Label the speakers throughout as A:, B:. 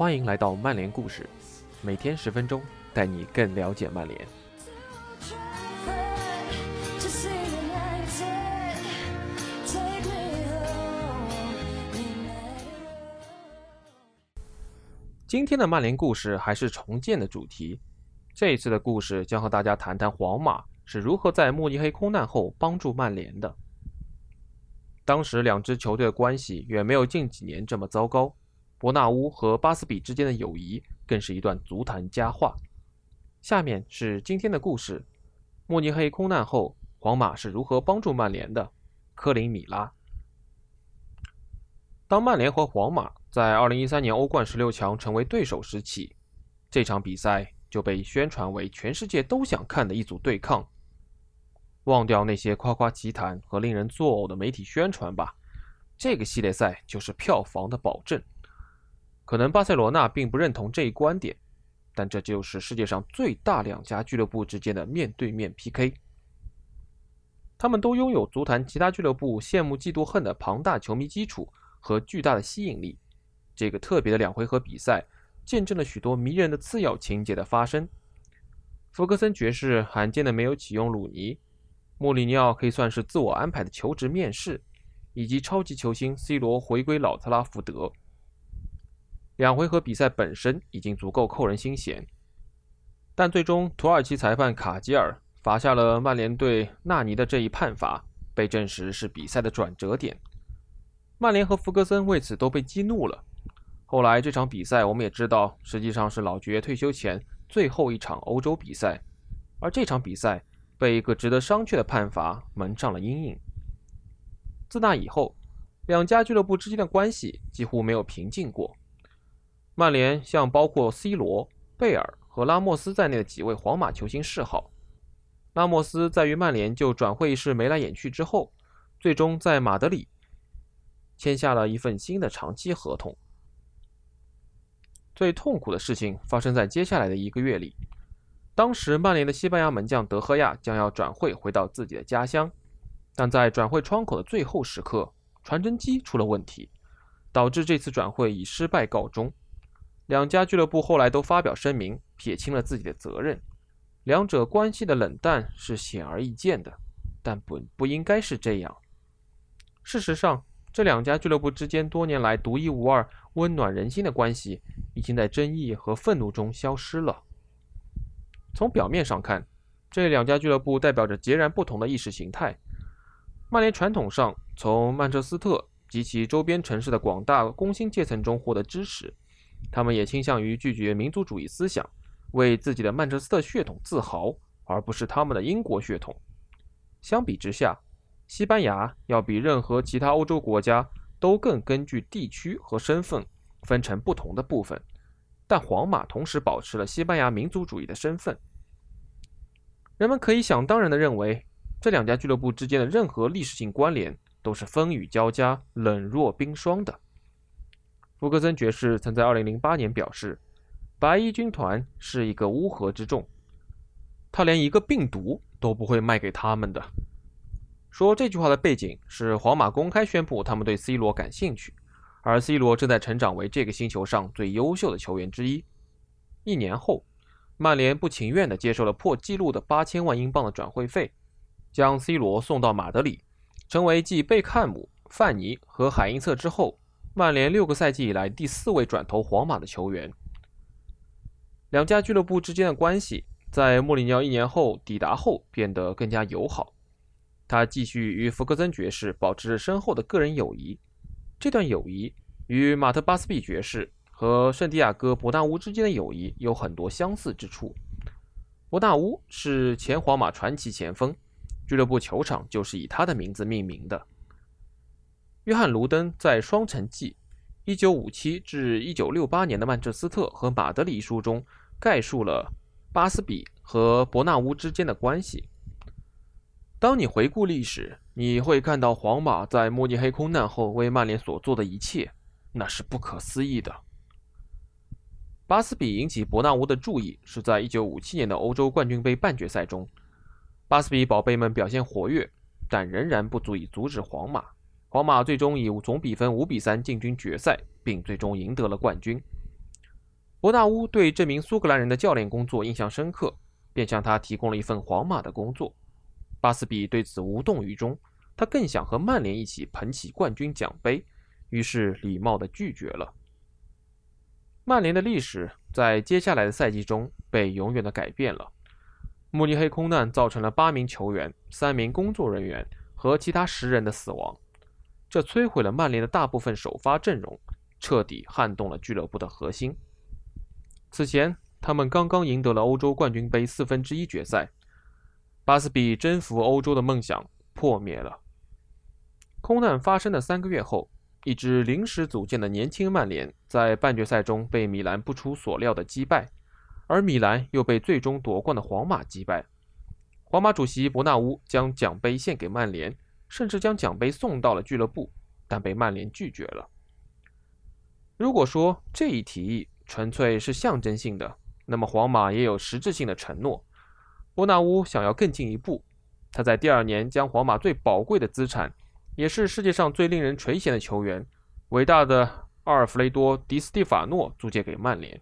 A: 欢迎来到曼联故事，每天十分钟，带你更了解曼联。今天的曼联故事还是重建的主题。这一次的故事将和大家谈谈皇马是如何在慕尼黑空难后帮助曼联的。当时两支球队的关系远没有近几年这么糟糕，伯纳乌和巴斯比之间的友谊更是一段足坛佳话。下面是今天的故事：慕尼黑空难后，皇马是如何帮助曼联的？科林米拉。当曼联和皇马在2013年欧冠十六强成为对手时起，这场比赛就被宣传为全世界都想看的一组对抗。忘掉那些夸夸其谈和令人作呕的媒体宣传吧，这个系列赛就是票房的保证。可能巴塞罗那并不认同这一观点，但这就是世界上最大两家俱乐部之间的面对面 PK。他们都拥有足坛其他俱乐部羡慕嫉妒恨的庞大球迷基础。和巨大的吸引力，这个特别的两回合比赛见证了许多迷人的次要情节的发生。福格森爵士罕见的没有启用鲁尼，穆里尼奥可以算是自我安排的求职面试，以及超级球星 C 罗回归老特拉福德。两回合比赛本身已经足够扣人心弦，但最终土耳其裁判卡吉尔罚下了曼联队纳尼的这一判罚，被证实是比赛的转折点。曼联和弗格森为此都被激怒了。后来这场比赛，我们也知道，实际上是老爵退休前最后一场欧洲比赛，而这场比赛被一个值得商榷的判罚蒙上了阴影。自那以后，两家俱乐部之间的关系几乎没有平静过。曼联向包括 C 罗、贝尔和拉莫斯在内的几位皇马球星示好。拉莫斯在与曼联就转会一事眉来眼去之后，最终在马德里。签下了一份新的长期合同。最痛苦的事情发生在接下来的一个月里。当时，曼联的西班牙门将德赫亚将要转会回到自己的家乡，但在转会窗口的最后时刻，传真机出了问题，导致这次转会以失败告终。两家俱乐部后来都发表声明，撇清了自己的责任。两者关系的冷淡是显而易见的，但不不应该是这样。事实上。这两家俱乐部之间多年来独一无二、温暖人心的关系，已经在争议和愤怒中消失了。从表面上看，这两家俱乐部代表着截然不同的意识形态。曼联传统上从曼彻斯特及其周边城市的广大工薪阶层中获得支持，他们也倾向于拒绝民族主义思想，为自己的曼彻斯特血统自豪，而不是他们的英国血统。相比之下，西班牙要比任何其他欧洲国家都更根据地区和身份分成不同的部分，但皇马同时保持了西班牙民族主义的身份。人们可以想当然地认为，这两家俱乐部之间的任何历史性关联都是风雨交加、冷若冰霜的。福格森爵士曾在2008年表示：“白衣军团是一个乌合之众，他连一个病毒都不会卖给他们的。”说这句话的背景是，皇马公开宣布他们对 C 罗感兴趣，而 C 罗正在成长为这个星球上最优秀的球员之一。一年后，曼联不情愿地接受了破纪录的八千万英镑的转会费，将 C 罗送到马德里，成为继贝克汉姆、范尼和海因策之后，曼联六个赛季以来第四位转投皇马的球员。两家俱乐部之间的关系在穆里尼奥一年后抵达后变得更加友好。他继续与福格森爵士保持着深厚的个人友谊，这段友谊与马特巴斯比爵士和圣地亚哥伯纳乌之间的友谊有很多相似之处。伯纳乌是前皇马传奇前锋，俱乐部球场就是以他的名字命名的。约翰·卢登在《双城记》（1957 至1968年的曼彻斯特和马德里）一书中概述了巴斯比和伯纳乌之间的关系。当你回顾历史，你会看到皇马在慕尼黑空难后为曼联所做的一切，那是不可思议的。巴斯比引起伯纳乌的注意是在1957年的欧洲冠军杯半决赛中，巴斯比宝贝们表现活跃，但仍然不足以阻止皇马。皇马最终以总比分5比3进军决赛，并最终赢得了冠军。伯纳乌对这名苏格兰人的教练工作印象深刻，便向他提供了一份皇马的工作。巴斯比对此无动于衷，他更想和曼联一起捧起冠军奖杯，于是礼貌地拒绝了。曼联的历史在接下来的赛季中被永远的改变了。慕尼黑空难造成了八名球员、三名工作人员和其他十人的死亡，这摧毁了曼联的大部分首发阵容，彻底撼动了俱乐部的核心。此前，他们刚刚赢得了欧洲冠军杯四分之一决赛，巴斯比征服欧洲的梦想破灭了。空难发生的三个月后。一支临时组建的年轻曼联在半决赛中被米兰不出所料的击败，而米兰又被最终夺冠的皇马击败。皇马主席伯纳乌将奖杯献给曼联，甚至将奖杯送到了俱乐部，但被曼联拒绝了。如果说这一提议纯粹是象征性的，那么皇马也有实质性的承诺。伯纳乌想要更进一步，他在第二年将皇马最宝贵的资产。也是世界上最令人垂涎的球员，伟大的阿尔弗雷多·迪斯蒂法诺租借给曼联。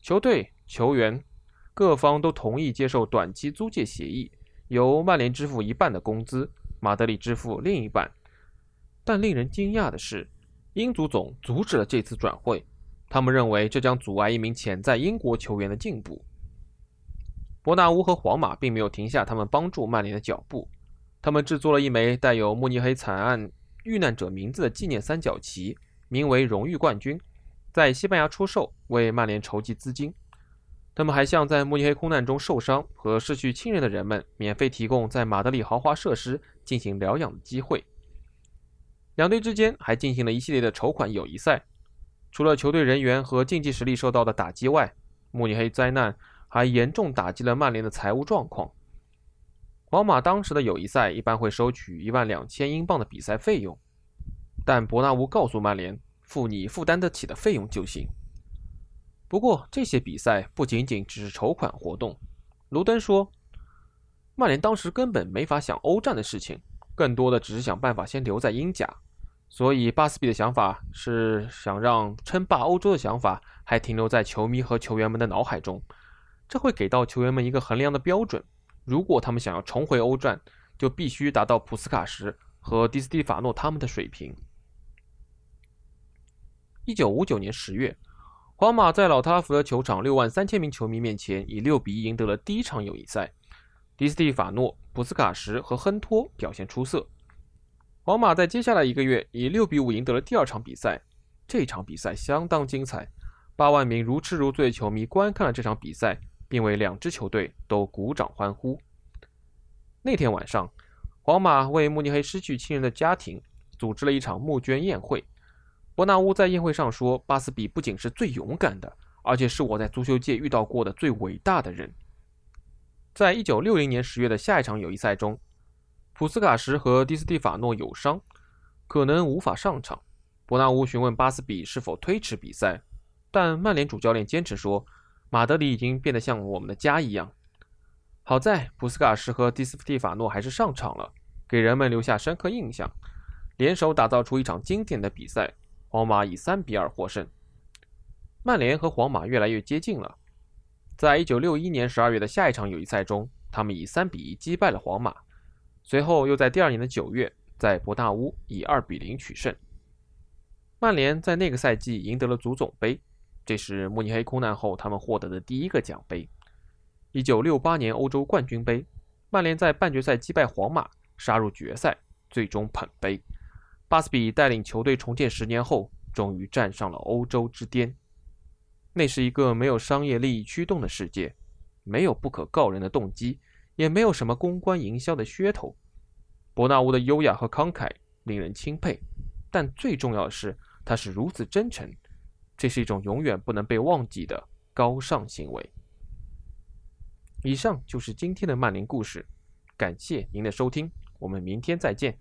A: 球队、球员各方都同意接受短期租借协议，由曼联支付一半的工资，马德里支付另一半。但令人惊讶的是，英足总阻止了这次转会，他们认为这将阻碍一名潜在英国球员的进步。伯纳乌和皇马并没有停下他们帮助曼联的脚步。他们制作了一枚带有慕尼黑惨案遇难者名字的纪念三角旗，名为“荣誉冠军”，在西班牙出售，为曼联筹集资金。他们还向在慕尼黑空难中受伤和失去亲人的人们免费提供在马德里豪华设施进行疗养的机会。两队之间还进行了一系列的筹款友谊赛。除了球队人员和竞技实力受到的打击外，慕尼黑灾难还严重打击了曼联的财务状况。皇马当时的友谊赛一般会收取一万两千英镑的比赛费用，但伯纳乌告诉曼联，付你负担得起的费用就行。不过，这些比赛不仅仅只是筹款活动。卢登说，曼联当时根本没法想欧战的事情，更多的只是想办法先留在英甲。所以，巴斯比的想法是想让称霸欧洲的想法还停留在球迷和球员们的脑海中，这会给到球员们一个衡量的标准。如果他们想要重回欧战，就必须达到普斯卡什和迪斯蒂法诺他们的水平。一九五九年十月，皇马在老特拉福德球场六万三千名球迷面前以六比一赢得了第一场友谊赛。迪斯蒂法诺、普斯卡什和亨托表现出色。皇马在接下来一个月以六比五赢得了第二场比赛。这场比赛相当精彩，八万名如痴如醉的球迷观看了这场比赛。并为两支球队都鼓掌欢呼。那天晚上，皇马为慕尼黑失去亲人的家庭组织了一场募捐宴会。伯纳乌在宴会上说：“巴斯比不仅是最勇敢的，而且是我在足球界遇到过的最伟大的人。”在一九六零年十月的下一场友谊赛中，普斯卡什和迪斯蒂法诺有伤，可能无法上场。伯纳乌询问巴斯比是否推迟比赛，但曼联主教练坚持说。马德里已经变得像我们的家一样。好在普斯卡什和迪斯蒂法诺还是上场了，给人们留下深刻印象，联手打造出一场经典的比赛。皇马以三比二获胜。曼联和皇马越来越接近了。在一九六一年十二月的下一场友谊赛中，他们以三比一击败了皇马。随后又在第二年的九月，在伯纳乌以二比零取胜。曼联在那个赛季赢得了足总杯。这是慕尼黑空难后他们获得的第一个奖杯。1968年欧洲冠军杯，曼联在半决赛击败皇马，杀入决赛，最终捧杯。巴斯比带领球队重建十年后，终于站上了欧洲之巅。那是一个没有商业利益驱动的世界，没有不可告人的动机，也没有什么公关营销的噱头。伯纳乌的优雅和慷慨令人钦佩，但最重要的是，他是如此真诚。这是一种永远不能被忘记的高尚行为。以上就是今天的曼联故事，感谢您的收听，我们明天再见。